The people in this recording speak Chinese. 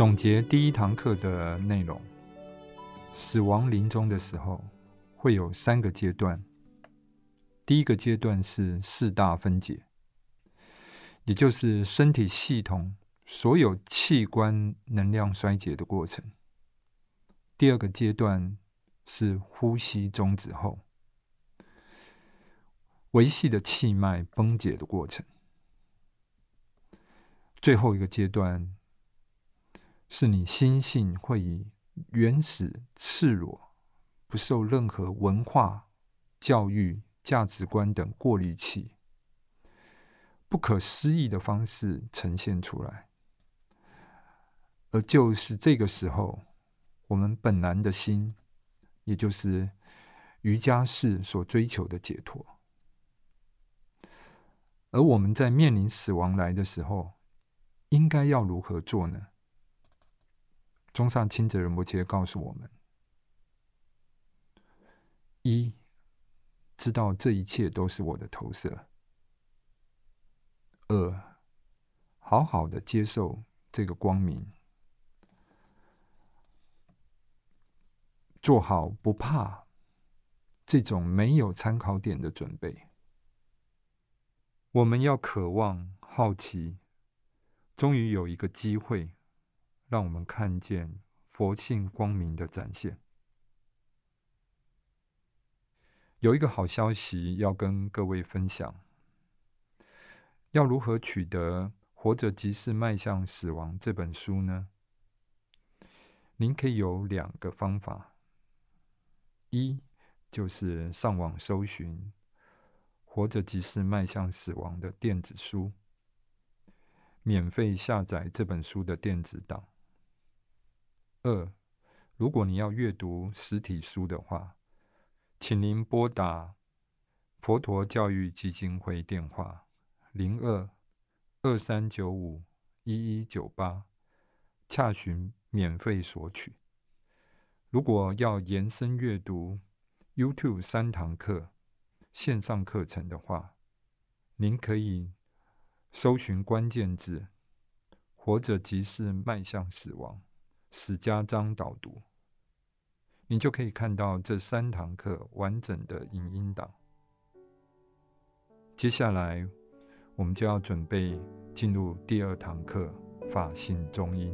总结第一堂课的内容：死亡临终的时候，会有三个阶段。第一个阶段是四大分解，也就是身体系统所有器官能量衰竭的过程。第二个阶段是呼吸终止后，维系的气脉崩解的过程。最后一个阶段。是你心性会以原始、赤裸、不受任何文化、教育、价值观等过滤器、不可思议的方式呈现出来，而就是这个时候，我们本来的心，也就是瑜伽士所追求的解脱。而我们在面临死亡来的时候，应该要如何做呢？中上清者仁波切告诉我们：一，知道这一切都是我的投射；二，好好的接受这个光明，做好不怕这种没有参考点的准备。我们要渴望、好奇，终于有一个机会。让我们看见佛性光明的展现。有一个好消息要跟各位分享：要如何取得《活着即是迈向死亡》这本书呢？您可以有两个方法：一就是上网搜寻《活着即是迈向死亡》的电子书，免费下载这本书的电子档。二，如果你要阅读实体书的话，请您拨打佛陀教育基金会电话零二二三九五一一九八，洽询免费索取。如果要延伸阅读 YouTube 三堂课线上课程的话，您可以搜寻关键字“活着即是迈向死亡”。史家章导读，你就可以看到这三堂课完整的影音档。接下来，我们就要准备进入第二堂课——法性中音。